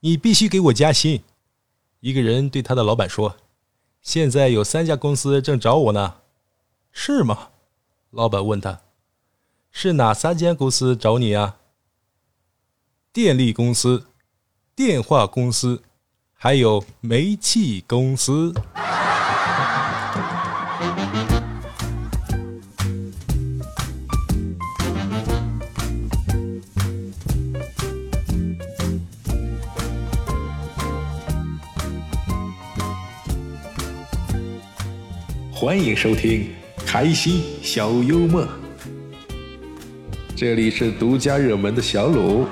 你必须给我加薪。”一个人对他的老板说：“现在有三家公司正找我呢，是吗？”老板问他：“是哪三间公司找你啊？”电力公司、电话公司，还有煤气公司。欢迎收听开心小幽默，这里是独家热门的小鲁。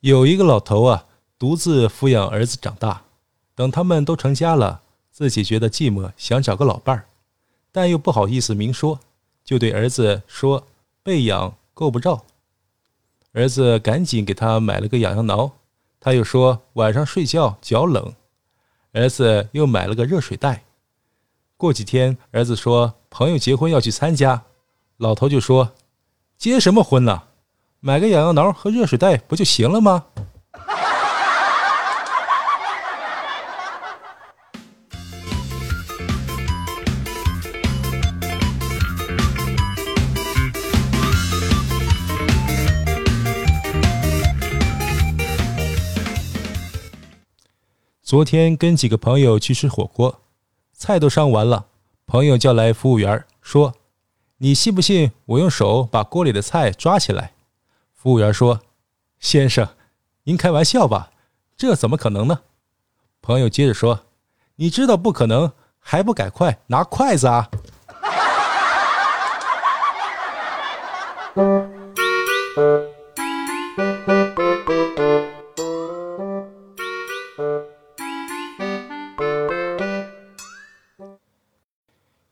有一个老头啊，独自抚养儿子长大，等他们都成家了。自己觉得寂寞，想找个老伴儿，但又不好意思明说，就对儿子说：“被养够不着。”儿子赶紧给他买了个痒痒挠，他又说晚上睡觉脚冷，儿子又买了个热水袋。过几天，儿子说朋友结婚要去参加，老头就说：“结什么婚呢？买个痒痒挠和热水袋不就行了吗？”昨天跟几个朋友去吃火锅，菜都上完了，朋友叫来服务员说：“你信不信我用手把锅里的菜抓起来？”服务员说：“先生，您开玩笑吧？这怎么可能呢？”朋友接着说：“你知道不可能，还不赶快拿筷子啊！”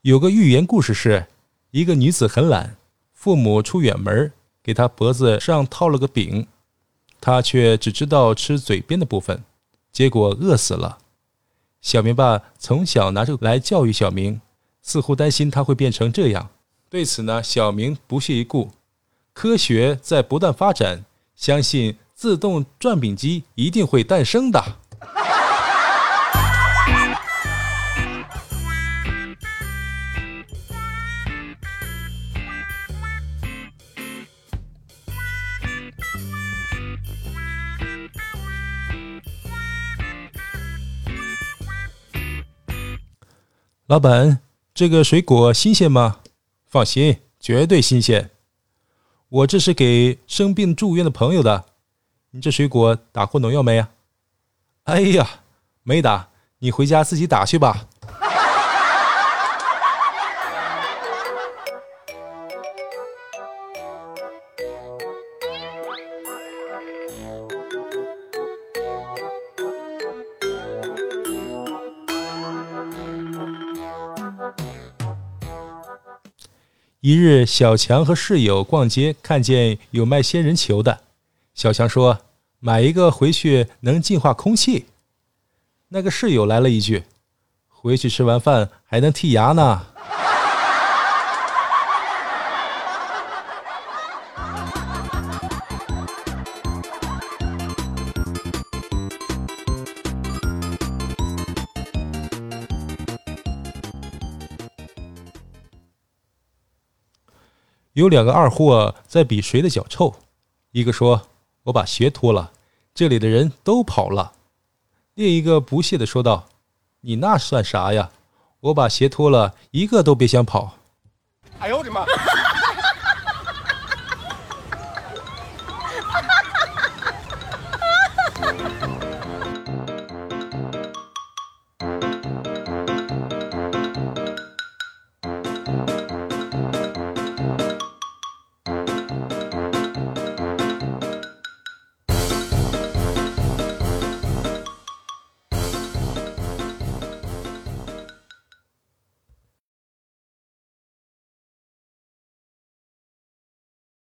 有个寓言故事是，一个女子很懒，父母出远门，给她脖子上套了个饼，她却只知道吃嘴边的部分，结果饿死了。小明爸从小拿这个来教育小明，似乎担心他会变成这样。对此呢，小明不屑一顾。科学在不断发展，相信自动转饼机一定会诞生的。老板，这个水果新鲜吗？放心，绝对新鲜。我这是给生病住院的朋友的。你这水果打过农药没啊？哎呀，没打。你回家自己打去吧。一日，小强和室友逛街，看见有卖仙人球的。小强说：“买一个回去能净化空气。”那个室友来了一句：“回去吃完饭还能剔牙呢。”有两个二货在比谁的脚臭，一个说：“我把鞋脱了，这里的人都跑了。”另一个不屑的说道：“你那算啥呀？我把鞋脱了，一个都别想跑。”哎呦我的妈！